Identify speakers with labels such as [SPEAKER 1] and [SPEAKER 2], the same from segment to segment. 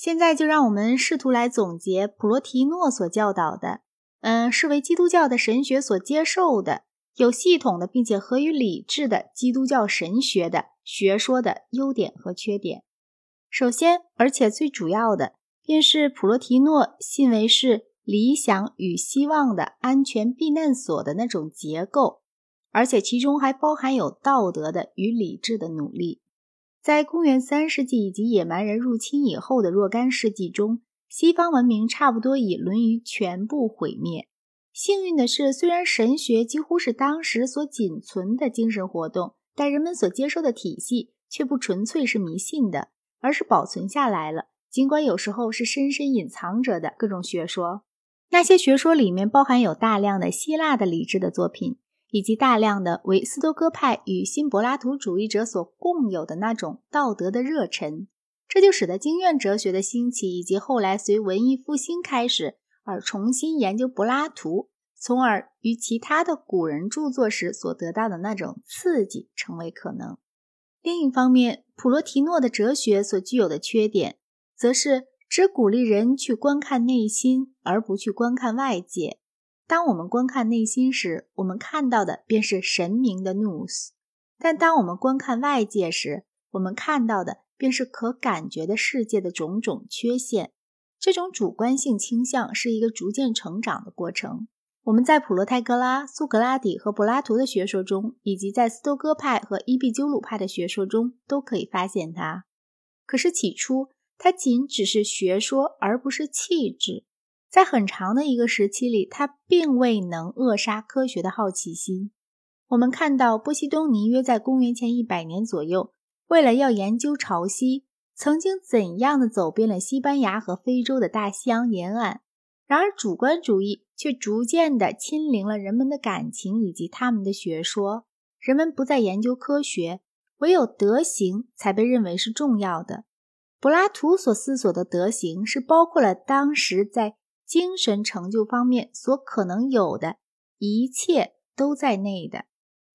[SPEAKER 1] 现在就让我们试图来总结普罗提诺所教导的，嗯，视为基督教的神学所接受的、有系统的并且合于理智的基督教神学的学说的优点和缺点。首先，而且最主要的，便是普罗提诺信为是理想与希望的安全避难所的那种结构，而且其中还包含有道德的与理智的努力。在公元三世纪以及野蛮人入侵以后的若干世纪中，西方文明差不多已沦于全部毁灭。幸运的是，虽然神学几乎是当时所仅存的精神活动，但人们所接受的体系却不纯粹是迷信的，而是保存下来了。尽管有时候是深深隐藏着的各种学说，那些学说里面包含有大量的希腊的理智的作品。以及大量的为斯多哥派与新柏拉图主义者所共有的那种道德的热忱，这就使得经验哲学的兴起，以及后来随文艺复兴开始而重新研究柏拉图，从而与其他的古人著作时所得到的那种刺激成为可能。另一方面，普罗提诺的哲学所具有的缺点，则是只鼓励人去观看内心，而不去观看外界。当我们观看内心时，我们看到的便是神明的 news；；但当我们观看外界时，我们看到的便是可感觉的世界的种种缺陷。这种主观性倾向是一个逐渐成长的过程。我们在普罗泰戈拉、苏格拉底和柏拉图的学说中，以及在斯多哥派和伊壁鸠鲁派的学说中，都可以发现它。可是起初，它仅只是学说，而不是气质。在很长的一个时期里，他并未能扼杀科学的好奇心。我们看到波西东尼约在公元前一百年左右，为了要研究潮汐，曾经怎样的走遍了西班牙和非洲的大西洋沿岸。然而，主观主义却逐渐地亲临了人们的感情以及他们的学说。人们不再研究科学，唯有德行才被认为是重要的。柏拉图所思索的德行，是包括了当时在精神成就方面所可能有的一切都在内的，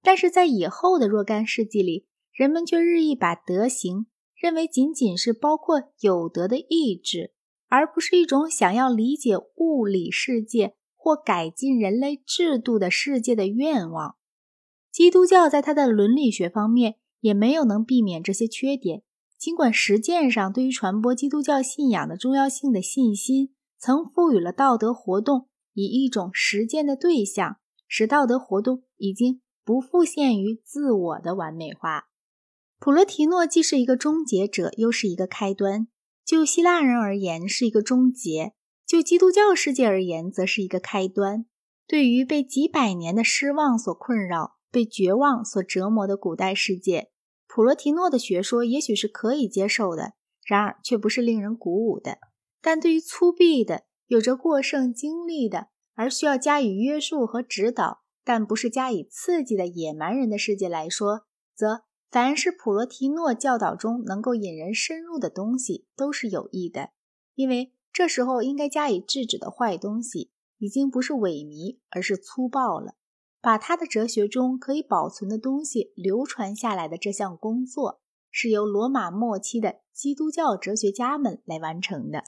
[SPEAKER 1] 但是在以后的若干世纪里，人们却日益把德行认为仅仅是包括有德的意志，而不是一种想要理解物理世界或改进人类制度的世界的愿望。基督教在它的伦理学方面也没有能避免这些缺点，尽管实践上对于传播基督教信仰的重要性的信心。曾赋予了道德活动以一种实践的对象，使道德活动已经不复限于自我的完美化。普罗提诺既是一个终结者，又是一个开端。就希腊人而言，是一个终结；就基督教世界而言，则是一个开端。对于被几百年的失望所困扰、被绝望所折磨的古代世界，普罗提诺的学说也许是可以接受的，然而却不是令人鼓舞的。但对于粗鄙的、有着过剩经历的，而需要加以约束和指导，但不是加以刺激的野蛮人的世界来说，则凡是普罗提诺教导中能够引人深入的东西都是有益的，因为这时候应该加以制止的坏东西，已经不是萎靡，而是粗暴了。把他的哲学中可以保存的东西流传下来的这项工作，是由罗马末期的基督教哲学家们来完成的。